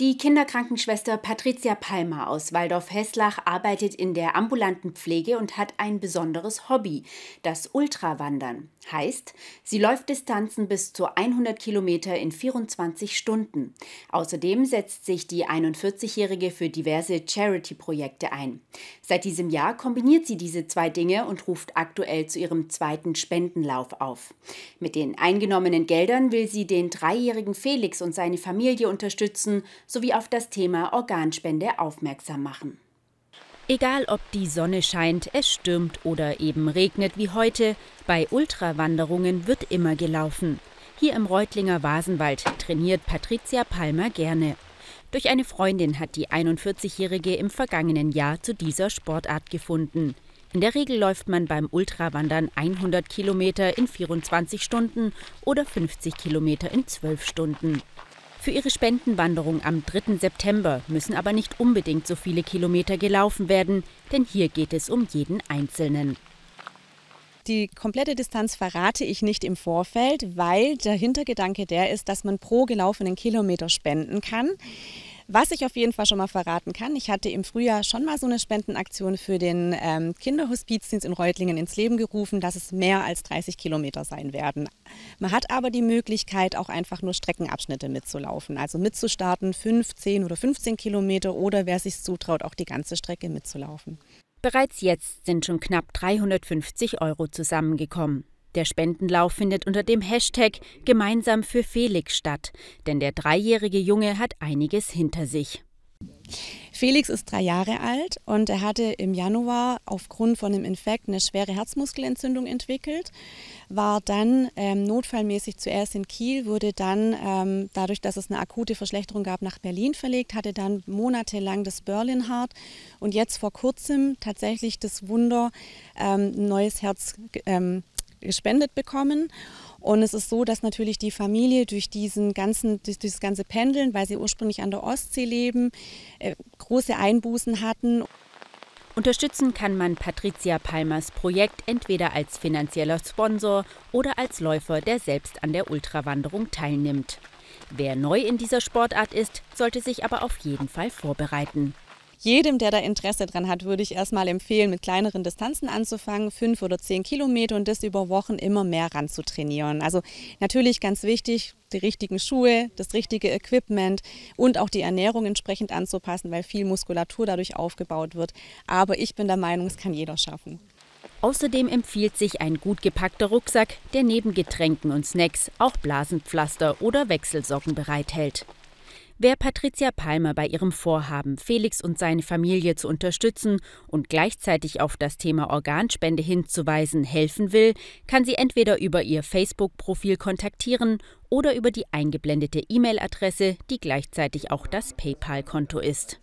Die Kinderkrankenschwester Patricia Palmer aus Waldorf-Hesslach arbeitet in der ambulanten Pflege und hat ein besonderes Hobby, das Ultrawandern. Heißt, sie läuft Distanzen bis zu 100 Kilometer in 24 Stunden. Außerdem setzt sich die 41-Jährige für diverse Charity-Projekte ein. Seit diesem Jahr kombiniert sie diese zwei Dinge und ruft aktuell zu ihrem zweiten Spendenlauf auf. Mit den eingenommenen Geldern will sie den dreijährigen Felix und seine Familie unterstützen sowie auf das Thema Organspende aufmerksam machen. Egal ob die Sonne scheint, es stürmt oder eben regnet wie heute, bei Ultrawanderungen wird immer gelaufen. Hier im Reutlinger Vasenwald trainiert Patricia Palmer gerne. Durch eine Freundin hat die 41-Jährige im vergangenen Jahr zu dieser Sportart gefunden. In der Regel läuft man beim Ultrawandern 100 Kilometer in 24 Stunden oder 50 Kilometer in 12 Stunden. Für ihre Spendenwanderung am 3. September müssen aber nicht unbedingt so viele Kilometer gelaufen werden, denn hier geht es um jeden Einzelnen. Die komplette Distanz verrate ich nicht im Vorfeld, weil der Hintergedanke der ist, dass man pro gelaufenen Kilometer spenden kann. Was ich auf jeden Fall schon mal verraten kann, ich hatte im Frühjahr schon mal so eine Spendenaktion für den ähm, Kinderhospizdienst in Reutlingen ins Leben gerufen, dass es mehr als 30 Kilometer sein werden. Man hat aber die Möglichkeit, auch einfach nur Streckenabschnitte mitzulaufen, also mitzustarten, 15 oder 15 Kilometer oder wer sich zutraut, auch die ganze Strecke mitzulaufen. Bereits jetzt sind schon knapp 350 Euro zusammengekommen. Der Spendenlauf findet unter dem Hashtag Gemeinsam für Felix statt, denn der dreijährige Junge hat einiges hinter sich. Felix ist drei Jahre alt und er hatte im Januar aufgrund von einem Infekt eine schwere Herzmuskelentzündung entwickelt, war dann ähm, notfallmäßig zuerst in Kiel, wurde dann ähm, dadurch, dass es eine akute Verschlechterung gab, nach Berlin verlegt, hatte dann monatelang das Berlin Heart und jetzt vor kurzem tatsächlich das Wunder, ähm, ein neues Herz ähm, gespendet bekommen. Und es ist so, dass natürlich die Familie durch diesen ganzen, durch dieses ganze Pendeln, weil sie ursprünglich an der Ostsee leben, äh, große Einbußen hatten. Unterstützen kann man Patricia Palmers Projekt entweder als finanzieller Sponsor oder als Läufer, der selbst an der Ultrawanderung teilnimmt. Wer neu in dieser Sportart ist, sollte sich aber auf jeden Fall vorbereiten. Jedem, der da Interesse dran hat, würde ich erstmal empfehlen, mit kleineren Distanzen anzufangen, fünf oder zehn Kilometer und das über Wochen immer mehr ran zu trainieren. Also natürlich ganz wichtig, die richtigen Schuhe, das richtige Equipment und auch die Ernährung entsprechend anzupassen, weil viel Muskulatur dadurch aufgebaut wird. Aber ich bin der Meinung, es kann jeder schaffen. Außerdem empfiehlt sich ein gut gepackter Rucksack, der neben Getränken und Snacks auch Blasenpflaster oder Wechselsocken bereithält. Wer Patricia Palmer bei ihrem Vorhaben, Felix und seine Familie zu unterstützen und gleichzeitig auf das Thema Organspende hinzuweisen, helfen will, kann sie entweder über ihr Facebook-Profil kontaktieren oder über die eingeblendete E-Mail-Adresse, die gleichzeitig auch das PayPal-Konto ist.